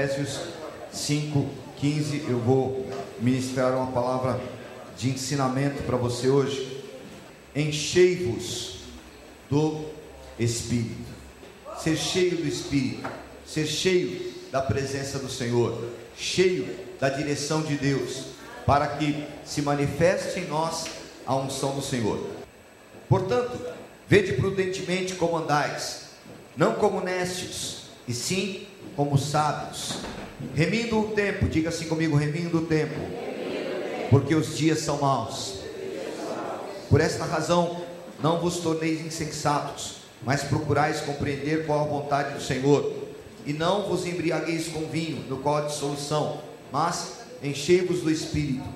Efésios 5, 15. Eu vou ministrar uma palavra de ensinamento para você hoje. Enchei-vos do Espírito. Ser cheio do Espírito, ser cheio da presença do Senhor, cheio da direção de Deus, para que se manifeste em nós a unção do Senhor. Portanto, vede prudentemente como andais, não como necios, e sim como sábios, remindo o tempo, diga assim comigo, remindo o tempo, porque os dias são maus. Por esta razão, não vos torneis insensatos, mas procurais compreender qual a vontade do Senhor. E não vos embriagueis com vinho, no qual há dissolução, mas enchei-vos do Espírito,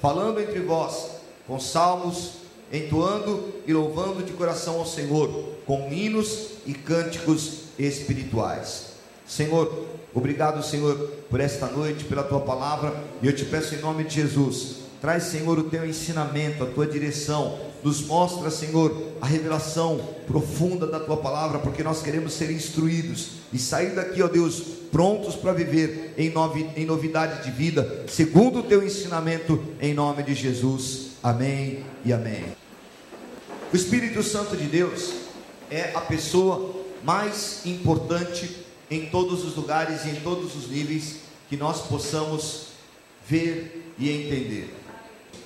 falando entre vós com salmos, entoando e louvando de coração ao Senhor, com hinos e cânticos espirituais. Senhor, obrigado, Senhor, por esta noite, pela tua palavra, e eu te peço em nome de Jesus, traz, Senhor, o teu ensinamento, a tua direção, nos mostra, Senhor, a revelação profunda da tua palavra, porque nós queremos ser instruídos e sair daqui, ó Deus, prontos para viver em, novi, em novidade de vida, segundo o teu ensinamento, em nome de Jesus. Amém e amém. O Espírito Santo de Deus é a pessoa mais importante em todos os lugares e em todos os níveis que nós possamos ver e entender,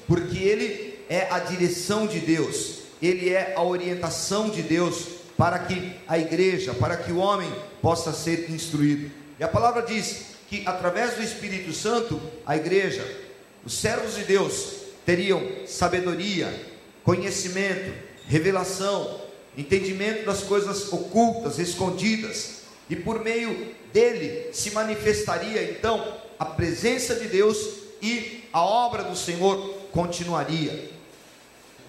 porque Ele é a direção de Deus, Ele é a orientação de Deus para que a igreja, para que o homem possa ser instruído. E a palavra diz que através do Espírito Santo, a igreja, os servos de Deus teriam sabedoria, conhecimento, revelação, entendimento das coisas ocultas, escondidas, e por meio dele se manifestaria então a presença de Deus e a obra do Senhor continuaria.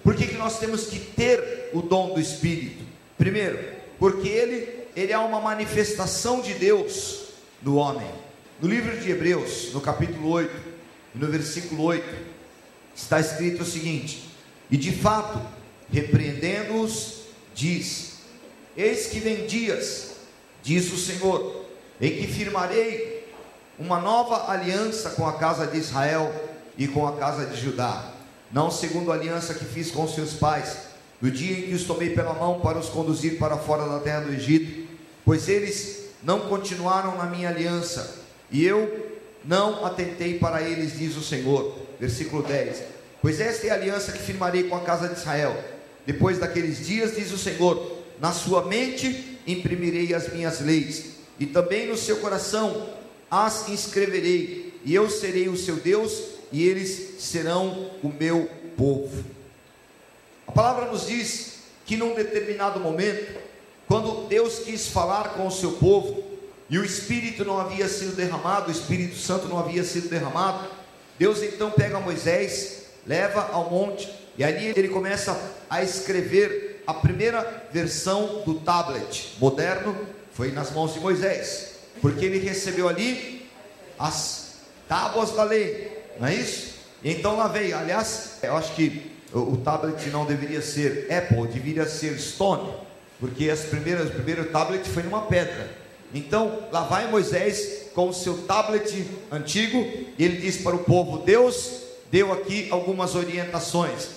Por que, que nós temos que ter o dom do Espírito? Primeiro, porque ele, ele é uma manifestação de Deus no homem. No livro de Hebreus, no capítulo 8, no versículo 8, está escrito o seguinte: E de fato, repreendendo-os, diz: Eis que vem dias, diz o Senhor, em que firmarei uma nova aliança com a casa de Israel e com a casa de Judá, não segundo a aliança que fiz com seus pais, no dia em que os tomei pela mão para os conduzir para fora da terra do Egito, pois eles não continuaram na minha aliança, e eu não atentei para eles, diz o Senhor. Versículo 10: Pois esta é a aliança que firmarei com a casa de Israel. Depois daqueles dias, diz o Senhor, na sua mente imprimirei as minhas leis, e também no seu coração as inscreverei, e eu serei o seu Deus, e eles serão o meu povo. A palavra nos diz que num determinado momento, quando Deus quis falar com o seu povo, e o Espírito não havia sido derramado, o Espírito Santo não havia sido derramado, Deus então pega Moisés, leva ao monte, e ali ele começa a escrever a primeira versão do tablet moderno, foi nas mãos de Moisés, porque ele recebeu ali as tábuas da lei, não é isso? Então lá veio, aliás, eu acho que o, o tablet não deveria ser Apple, deveria ser Stone, porque as primeiras, o primeiro tablet foi numa pedra. Então lá vai Moisés com o seu tablet antigo, e ele diz para o povo: Deus deu aqui algumas orientações,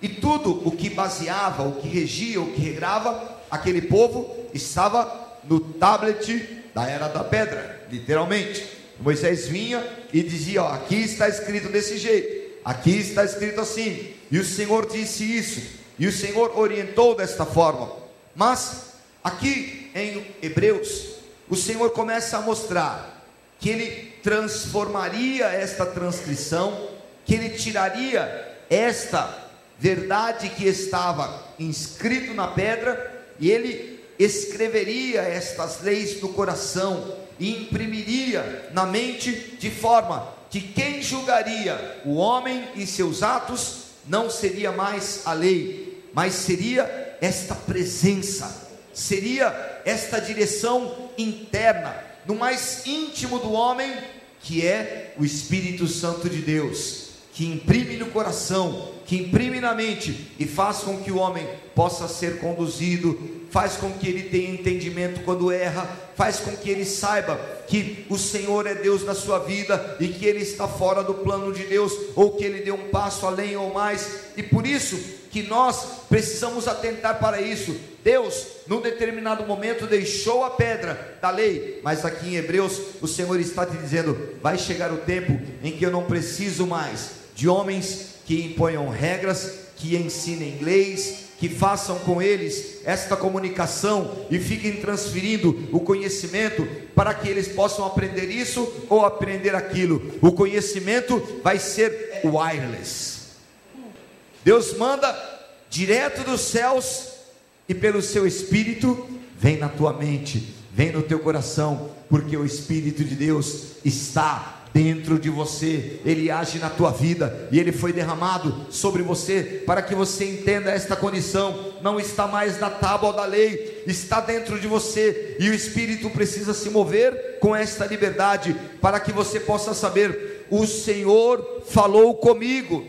e tudo o que baseava, o que regia, o que regrava aquele povo estava no tablet da era da pedra, literalmente. Moisés vinha e dizia: ó, aqui está escrito desse jeito, aqui está escrito assim, e o Senhor disse isso, e o Senhor orientou desta forma. Mas aqui em Hebreus, o Senhor começa a mostrar que ele transformaria esta transcrição, que ele tiraria esta verdade que estava inscrito na pedra e ele escreveria estas leis no coração e imprimiria na mente de forma que quem julgaria o homem e seus atos não seria mais a lei, mas seria esta presença, seria esta direção interna, no mais íntimo do homem, que é o Espírito Santo de Deus, que imprime no coração, que imprime na mente e faz com que o homem possa ser conduzido, faz com que ele tenha entendimento quando erra, faz com que ele saiba que o Senhor é Deus na sua vida e que ele está fora do plano de Deus, ou que ele deu um passo além ou mais, e por isso que nós precisamos atentar para isso. Deus, num determinado momento, deixou a pedra da lei, mas aqui em Hebreus, o Senhor está te dizendo: vai chegar o tempo em que eu não preciso mais de homens que imponham regras, que ensinem leis, que façam com eles esta comunicação e fiquem transferindo o conhecimento para que eles possam aprender isso ou aprender aquilo. O conhecimento vai ser wireless. Deus manda direto dos céus e pelo seu espírito vem na tua mente, vem no teu coração, porque o espírito de Deus está dentro de você, ele age na tua vida e ele foi derramado sobre você para que você entenda esta condição. Não está mais na tábua da lei, está dentro de você e o Espírito precisa se mover com esta liberdade para que você possa saber: o Senhor falou comigo.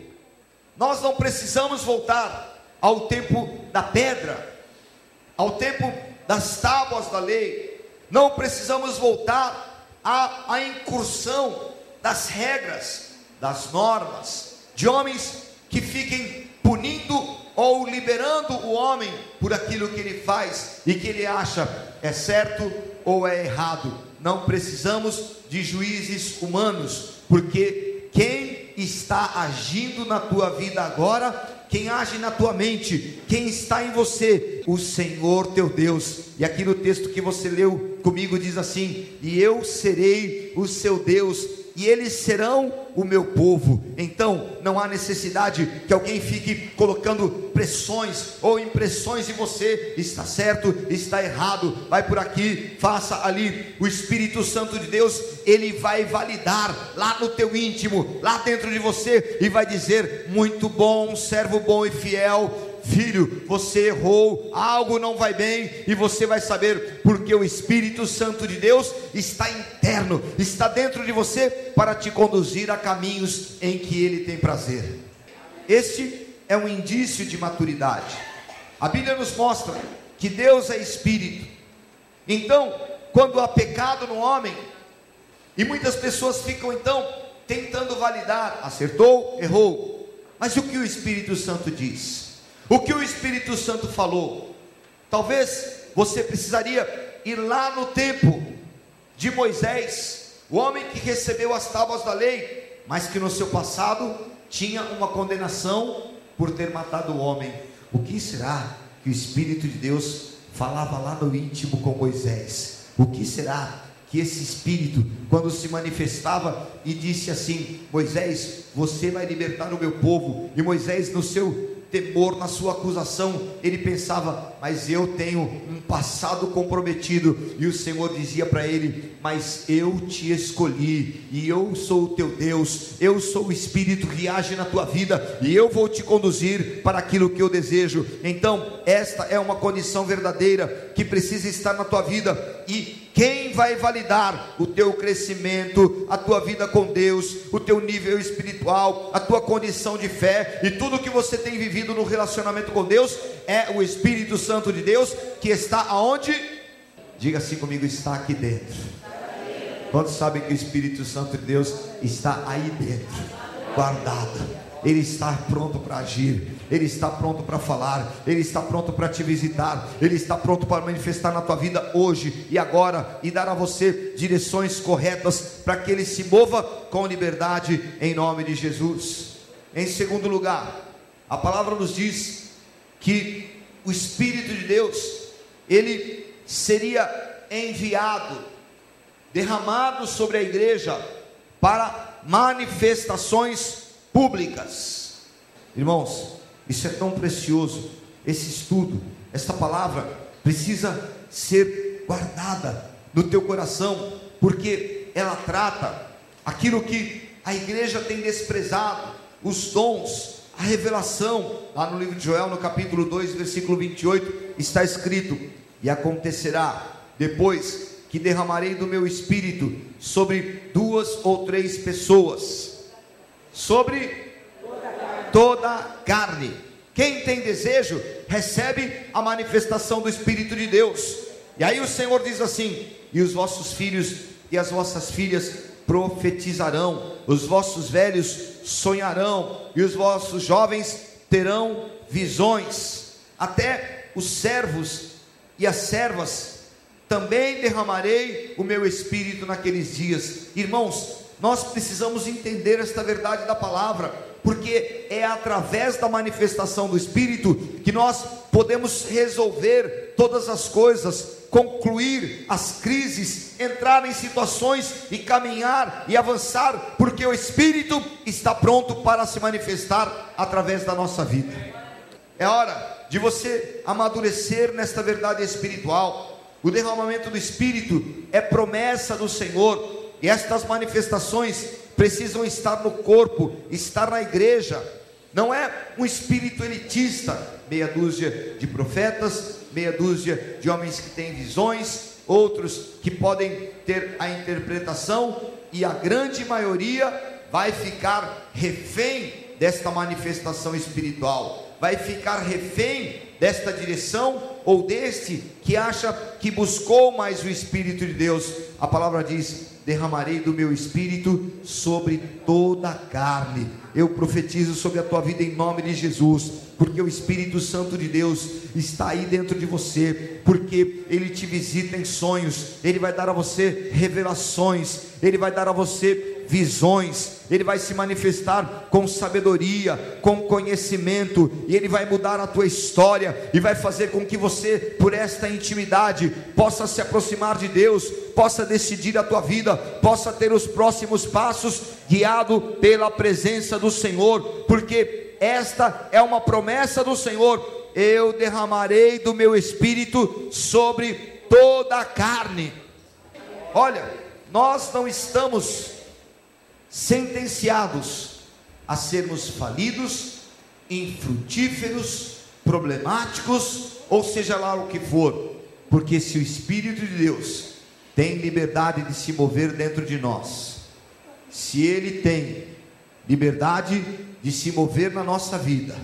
Nós não precisamos voltar ao tempo da pedra, ao tempo das tábuas da lei, não precisamos voltar à, à incursão das regras, das normas, de homens que fiquem punindo ou liberando o homem por aquilo que ele faz e que ele acha é certo ou é errado. Não precisamos de juízes humanos, porque quem está agindo na tua vida agora quem age na tua mente, quem está em você, o Senhor teu Deus. E aqui no texto que você leu comigo diz assim: E eu serei o seu Deus, e eles serão o meu povo. Então, não há necessidade que alguém fique colocando pressões ou impressões em você, está certo, está errado, vai por aqui, faça ali. O Espírito Santo de Deus, ele vai validar lá no teu íntimo, lá dentro de você e vai dizer: "Muito bom, servo bom e fiel, Filho, você errou, algo não vai bem, e você vai saber, porque o Espírito Santo de Deus está interno, está dentro de você para te conduzir a caminhos em que Ele tem prazer. Este é um indício de maturidade. A Bíblia nos mostra que Deus é Espírito. Então, quando há pecado no homem, e muitas pessoas ficam então tentando validar, acertou, errou. Mas o que o Espírito Santo diz? O que o Espírito Santo falou? Talvez você precisaria ir lá no tempo de Moisés, o homem que recebeu as tábuas da lei, mas que no seu passado tinha uma condenação por ter matado o homem. O que será que o Espírito de Deus falava lá no íntimo com Moisés? O que será que esse Espírito, quando se manifestava e disse assim: Moisés, você vai libertar o meu povo, e Moisés, no seu temor na sua acusação, ele pensava, mas eu tenho um passado comprometido, e o Senhor dizia para ele: Mas eu te escolhi, e eu sou o teu Deus, eu sou o Espírito que age na tua vida, e eu vou te conduzir para aquilo que eu desejo. Então, esta é uma condição verdadeira que precisa estar na tua vida, e quem vai validar o teu crescimento, a tua vida com Deus, o teu nível espiritual, a tua condição de fé e tudo que você tem vivido no relacionamento com Deus é o Espírito Santo de Deus que está aonde? Diga assim comigo, está aqui dentro. Quantos sabem que o Espírito Santo de Deus está aí dentro, guardado? Ele está pronto para agir, Ele está pronto para falar, Ele está pronto para te visitar, Ele está pronto para manifestar na tua vida hoje e agora e dar a você direções corretas para que Ele se mova com liberdade em nome de Jesus. Em segundo lugar, a palavra nos diz que o Espírito de Deus, ele seria enviado, derramado sobre a igreja para manifestações públicas. Irmãos, isso é tão precioso. Esse estudo, esta palavra precisa ser guardada no teu coração, porque ela trata aquilo que a igreja tem desprezado, os dons, a revelação. Lá no livro de Joel, no capítulo 2, versículo 28, está escrito: E acontecerá depois que derramarei do meu espírito sobre duas ou três pessoas sobre toda carne. Quem tem desejo, recebe a manifestação do Espírito de Deus. E aí o Senhor diz assim: E os vossos filhos e as vossas filhas profetizarão, os vossos velhos sonharão, e os vossos jovens terão visões. Até os servos e as servas também derramarei o meu espírito naqueles dias. Irmãos, nós precisamos entender esta verdade da palavra, porque é através da manifestação do espírito que nós podemos resolver todas as coisas, concluir as crises, entrar em situações e caminhar e avançar, porque o espírito está pronto para se manifestar através da nossa vida. É hora de você amadurecer nesta verdade espiritual. O derramamento do Espírito é promessa do Senhor, e estas manifestações precisam estar no corpo, estar na igreja. Não é um espírito elitista, meia dúzia de profetas, meia dúzia de homens que têm visões, outros que podem ter a interpretação, e a grande maioria vai ficar refém desta manifestação espiritual, vai ficar refém desta direção ou deste que acha que buscou mais o Espírito de Deus. A palavra diz: derramarei do meu espírito sobre toda a carne. Eu profetizo sobre a tua vida em nome de Jesus, porque o Espírito Santo de Deus está aí dentro de você, porque ele te visita em sonhos, ele vai dar a você revelações, ele vai dar a você visões, ele vai se manifestar com sabedoria, com conhecimento, e ele vai mudar a tua história e vai fazer com que você, por esta intimidade, possa se aproximar de Deus, possa decidir a tua vida, possa ter os próximos passos guiado pela presença do Senhor, porque esta é uma promessa do Senhor. Eu derramarei do meu espírito sobre toda a carne. Olha, nós não estamos sentenciados a sermos falidos, infrutíferos, problemáticos, ou seja lá o que for, porque se o Espírito de Deus tem liberdade de se mover dentro de nós, se Ele tem liberdade de se mover na nossa vida,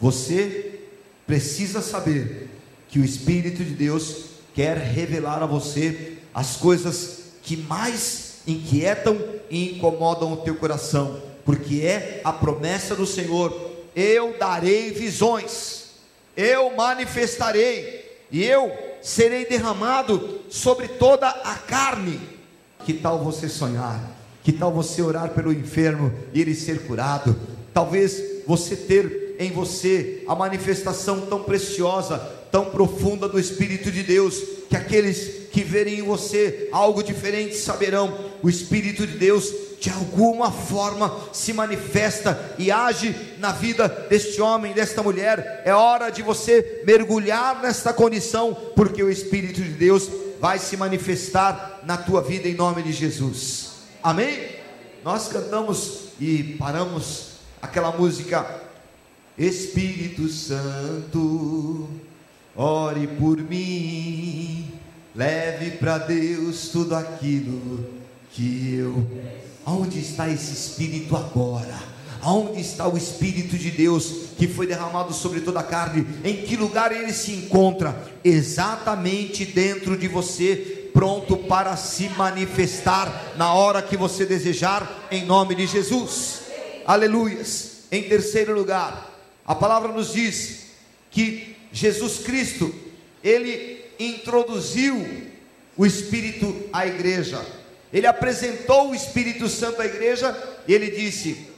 você precisa saber que o Espírito de Deus quer revelar a você as coisas que mais inquietam e incomodam o teu coração, porque é a promessa do Senhor: eu darei visões, eu manifestarei, e eu serei derramado sobre toda a carne. Que tal você sonhar? Que tal você orar pelo enfermo e ele ser curado? Talvez você ter em você a manifestação tão preciosa, tão profunda do Espírito de Deus, que aqueles que verem em você algo diferente saberão, o Espírito de Deus de alguma forma se manifesta e age na vida deste homem, desta mulher. É hora de você mergulhar nesta condição, porque o Espírito de Deus vai se manifestar na tua vida em nome de Jesus. Amém? Nós cantamos e paramos aquela música Espírito Santo, ore por mim, leve para Deus tudo aquilo que eu. Onde está esse Espírito agora? Aonde está o Espírito de Deus que foi derramado sobre toda a carne? Em que lugar ele se encontra? Exatamente dentro de você, pronto para se manifestar na hora que você desejar, em nome de Jesus. Aleluias. Em terceiro lugar, a palavra nos diz que Jesus Cristo, ele introduziu o Espírito à igreja. Ele apresentou o Espírito Santo à igreja e ele disse: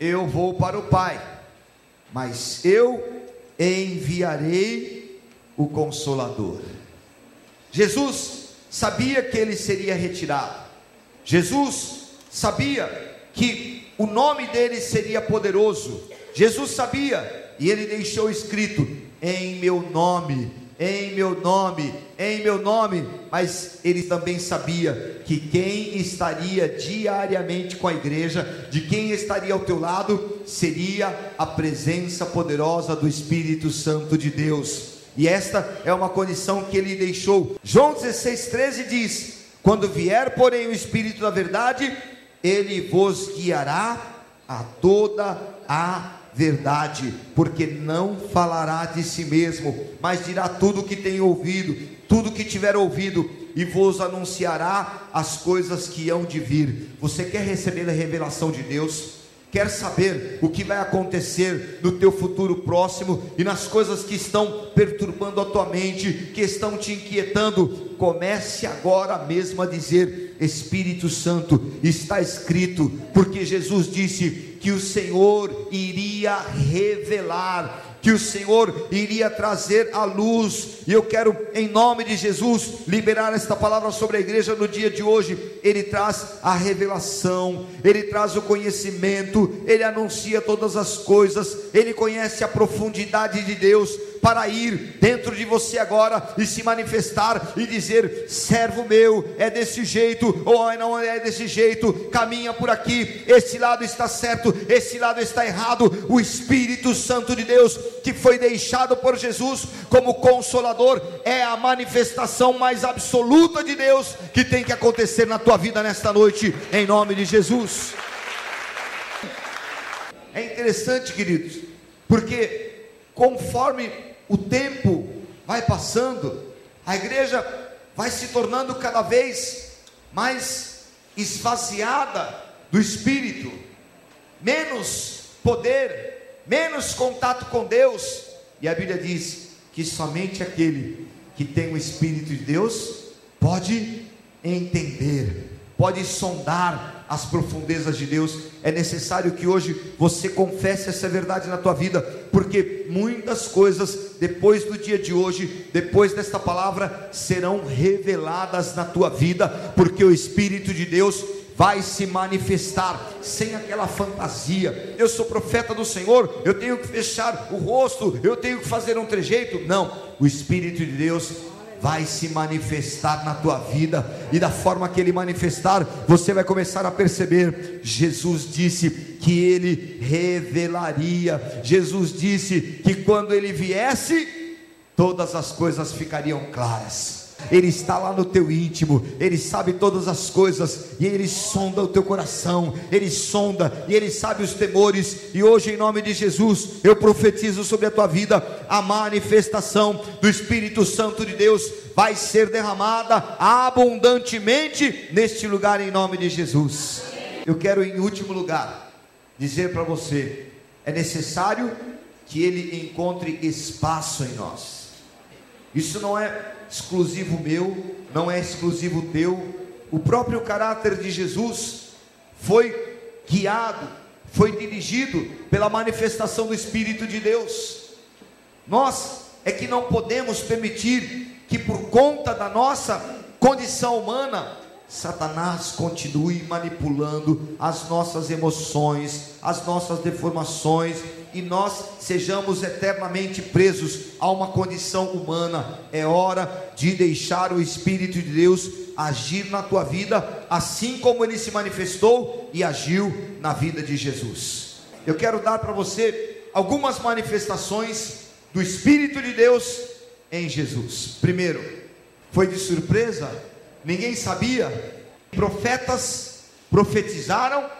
Eu vou para o Pai, mas eu enviarei o Consolador. Jesus sabia que ele seria retirado. Jesus sabia que o nome dele seria poderoso. Jesus sabia e ele deixou escrito: Em meu nome, em meu nome, em meu nome. Mas ele também sabia que quem estaria diariamente com a igreja, de quem estaria ao teu lado, seria a presença poderosa do Espírito Santo de Deus. E esta é uma condição que ele deixou. João 16,13 diz: Quando vier, porém, o Espírito da verdade, ele vos guiará a toda a verdade, porque não falará de si mesmo, mas dirá tudo o que tem ouvido, tudo que tiver ouvido, e vos anunciará as coisas que hão de vir. Você quer receber a revelação de Deus? Quer saber o que vai acontecer no teu futuro próximo e nas coisas que estão perturbando a tua mente, que estão te inquietando? Comece agora mesmo a dizer: Espírito Santo, está escrito, porque Jesus disse que o Senhor iria revelar que o Senhor iria trazer à luz, e eu quero, em nome de Jesus, liberar esta palavra sobre a igreja no dia de hoje. Ele traz a revelação, ele traz o conhecimento, ele anuncia todas as coisas, ele conhece a profundidade de Deus para ir dentro de você agora e se manifestar e dizer: servo meu, é desse jeito, ou não é desse jeito, caminha por aqui, esse lado está certo, esse lado está errado. O Espírito Santo de Deus, que foi deixado por Jesus como consolador, é a manifestação mais absoluta de Deus que tem que acontecer na tua vida nesta noite, em nome de Jesus. É interessante, queridos, porque conforme o tempo vai passando, a igreja vai se tornando cada vez mais esvaziada do Espírito, menos poder, menos contato com Deus, e a Bíblia diz que somente aquele que tem o Espírito de Deus pode entender, pode sondar as profundezas de Deus. É necessário que hoje você confesse essa verdade na tua vida, porque muitas coisas depois do dia de hoje, depois desta palavra, serão reveladas na tua vida, porque o Espírito de Deus vai se manifestar sem aquela fantasia. Eu sou profeta do Senhor, eu tenho que fechar o rosto, eu tenho que fazer um trejeito. Não, o Espírito de Deus vai se manifestar na tua vida, e da forma que ele manifestar, você vai começar a perceber. Jesus disse que ele revelaria, Jesus disse que quando ele viesse, todas as coisas ficariam claras. Ele está lá no teu íntimo, Ele sabe todas as coisas, e Ele sonda o teu coração, Ele sonda, e Ele sabe os temores, e hoje, em nome de Jesus, eu profetizo sobre a tua vida a manifestação do Espírito Santo de Deus vai ser derramada abundantemente neste lugar, em nome de Jesus. Eu quero, em último lugar, dizer para você: é necessário que Ele encontre espaço em nós. Isso não é exclusivo meu, não é exclusivo teu. O próprio caráter de Jesus foi guiado, foi dirigido pela manifestação do Espírito de Deus. Nós é que não podemos permitir que por conta da nossa condição humana, Satanás continue manipulando as nossas emoções, as nossas deformações, e nós sejamos eternamente presos a uma condição humana. É hora de deixar o Espírito de Deus agir na tua vida, assim como ele se manifestou e agiu na vida de Jesus. Eu quero dar para você algumas manifestações do Espírito de Deus em Jesus. Primeiro, foi de surpresa, ninguém sabia. Profetas profetizaram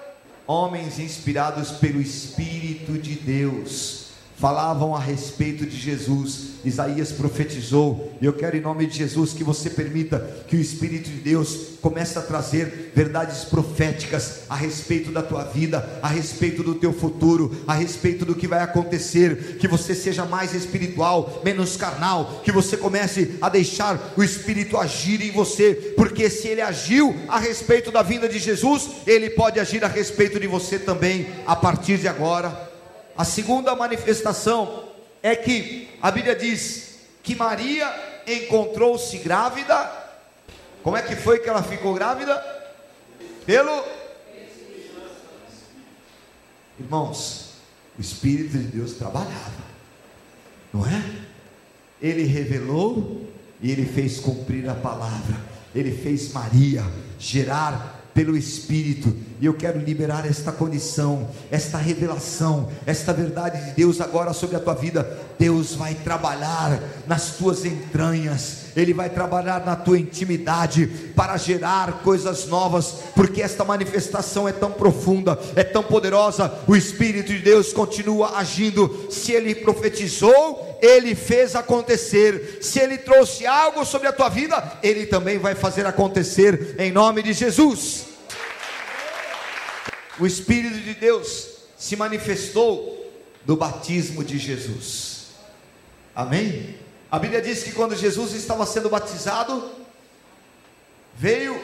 homens inspirados pelo Espírito de Deus falavam a respeito de Jesus. Isaías profetizou, e eu quero em nome de Jesus que você permita que o Espírito de Deus comece a trazer verdades proféticas a respeito da tua vida, a respeito do teu futuro, a respeito do que vai acontecer, que você seja mais espiritual, menos carnal, que você comece a deixar o Espírito agir em você, porque se ele agiu a respeito da vinda de Jesus, ele pode agir a respeito de você também a partir de agora. A segunda manifestação é que a Bíblia diz que Maria encontrou-se grávida. Como é que foi que ela ficou grávida? Pelo Irmãos, o Espírito de Deus trabalhava, não é? Ele revelou e ele fez cumprir a palavra. Ele fez Maria gerar pelo Espírito, e eu quero liberar esta condição, esta revelação, esta verdade de Deus agora sobre a tua vida. Deus vai trabalhar nas tuas entranhas, Ele vai trabalhar na tua intimidade para gerar coisas novas, porque esta manifestação é tão profunda, é tão poderosa. O Espírito de Deus continua agindo. Se Ele profetizou, Ele fez acontecer. Se Ele trouxe algo sobre a tua vida, Ele também vai fazer acontecer em nome de Jesus o Espírito de Deus se manifestou no batismo de Jesus. Amém? A Bíblia diz que quando Jesus estava sendo batizado, veio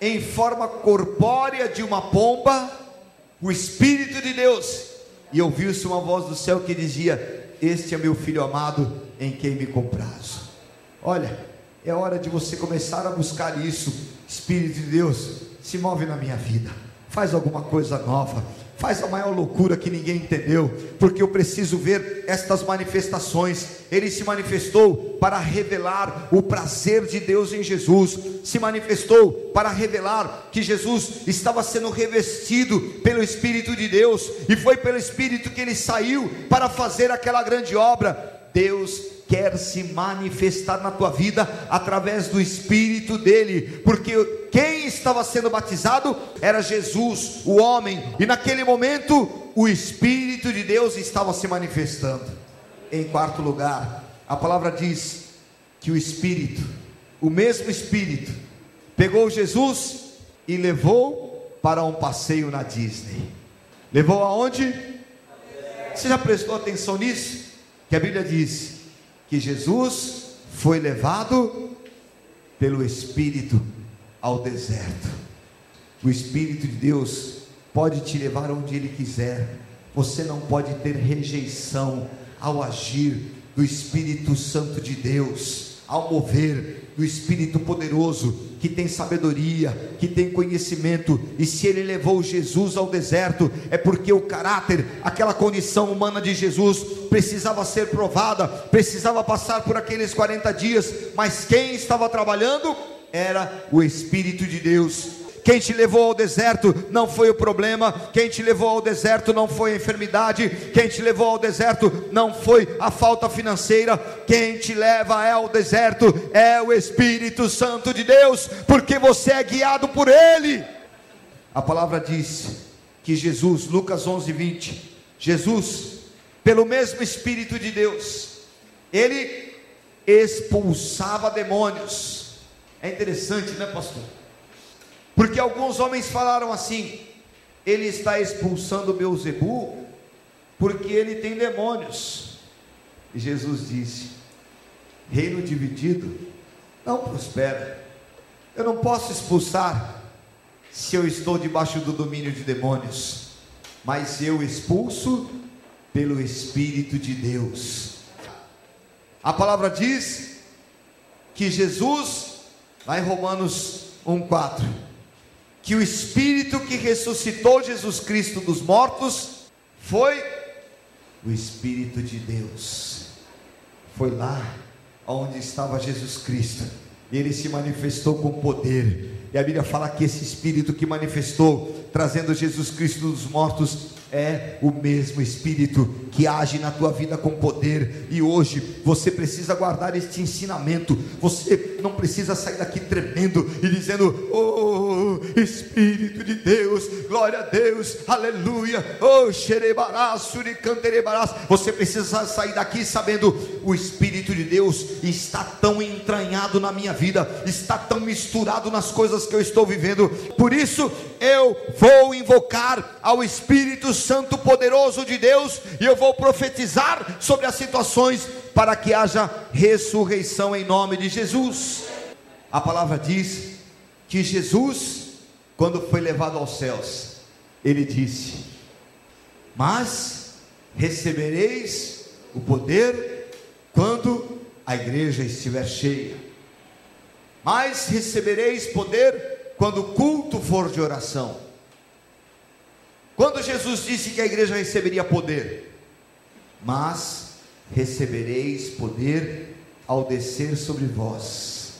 em forma corpórea de uma pomba o Espírito de Deus, e ouviu-se uma voz do céu que dizia: Este é meu filho amado, em quem me comprazo. Olha, é hora de você começar a buscar isso. Espírito de Deus, se move na minha vida faz alguma coisa nova, faz a maior loucura que ninguém entendeu, porque eu preciso ver estas manifestações. Ele se manifestou para revelar o prazer de Deus em Jesus, se manifestou para revelar que Jesus estava sendo revestido pelo Espírito de Deus, e foi pelo Espírito que ele saiu para fazer aquela grande obra. Deus quer se manifestar na tua vida através do Espírito dele, porque quem estava sendo batizado era Jesus, o homem, e naquele momento o Espírito de Deus estava se manifestando. Em quarto lugar, a palavra diz que o Espírito, o mesmo Espírito, pegou Jesus e levou para um passeio na Disney. Levou aonde? Você já prestou atenção nisso? Que a Bíblia diz que Jesus foi levado pelo Espírito ao deserto. O Espírito de Deus pode te levar onde Ele quiser. Você não pode ter rejeição ao agir do Espírito Santo de Deus, ao mover do Espírito poderoso, que tem sabedoria, que tem conhecimento, e se ele levou Jesus ao deserto, é porque o caráter, aquela condição humana de Jesus, precisava ser provada, precisava passar por aqueles 40 dias, mas quem estava trabalhando era o Espírito de Deus quem te levou ao deserto não foi o problema, quem te levou ao deserto não foi a enfermidade, quem te levou ao deserto não foi a falta financeira, quem te leva ao deserto é o Espírito Santo de Deus, porque você é guiado por Ele. A palavra diz que Jesus, Lucas 11, 20, Jesus, pelo mesmo Espírito de Deus, ele expulsava demônios. É interessante, né, pastor? Porque alguns homens falaram assim: ele está expulsando Beuzebu porque ele tem demônios. E Jesus disse: reino dividido não prospera. Eu não posso expulsar se eu estou debaixo do domínio de demônios, mas eu expulso pelo Espírito de Deus. A palavra diz que Jesus, lá em Romanos 1,4, que o Espírito que ressuscitou Jesus Cristo dos mortos foi o Espírito de Deus. Foi lá onde estava Jesus Cristo. E ele se manifestou com poder. E a Bíblia fala que esse Espírito que manifestou, trazendo Jesus Cristo dos mortos, é o mesmo Espírito que age na tua vida com poder, e hoje você precisa guardar este ensinamento. Você não precisa sair daqui tremendo e dizendo: Oh, Espírito de Deus, glória a Deus, aleluia, oh, xerebaraço de canterebarás. Você precisa sair daqui sabendo: o Espírito de Deus está tão entranhado na minha vida, está tão misturado nas coisas que eu estou vivendo, por isso eu vou invocar ao Espírito Santo poderoso de Deus e eu vou profetizar sobre as situações para que haja ressurreição em nome de Jesus. A palavra diz que Jesus, quando foi levado aos céus, ele disse: Mas recebereis o poder a igreja estiver cheia. Mas recebereis poder quando o culto for de oração. Quando Jesus disse que a igreja receberia poder, mas recebereis poder ao descer sobre vós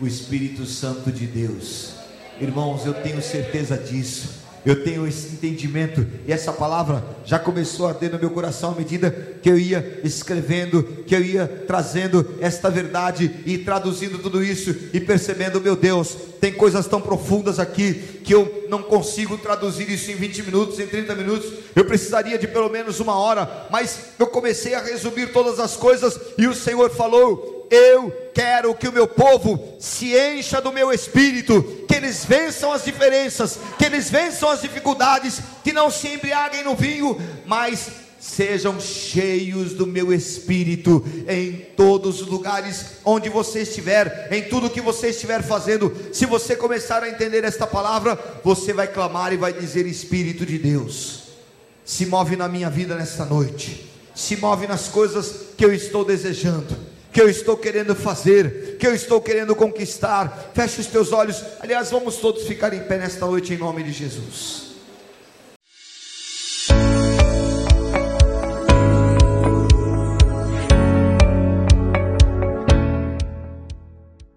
o Espírito Santo de Deus. Irmãos, eu tenho certeza disso. Eu tenho esse entendimento e essa palavra já começou a ter no meu coração à medida que eu ia escrevendo, que eu ia trazendo esta verdade e traduzindo tudo isso e percebendo, meu Deus, tem coisas tão profundas aqui que eu não consigo traduzir isso em 20 minutos, em 30 minutos. Eu precisaria de pelo menos uma hora, mas eu comecei a resumir todas as coisas e o Senhor falou: eu quero que o meu povo se encha do meu espírito, que eles vençam as diferenças, que eles vençam as dificuldades, que não se embriaguem no vinho, mas sejam cheios do meu espírito em todos os lugares onde você estiver, em tudo que você estiver fazendo. Se você começar a entender esta palavra, você vai clamar e vai dizer: Espírito de Deus, se move na minha vida nesta noite, se move nas coisas que eu estou desejando que eu estou querendo fazer, que eu estou querendo conquistar. Feche os teus olhos. Aliás, vamos todos ficar em pé nesta noite em nome de Jesus.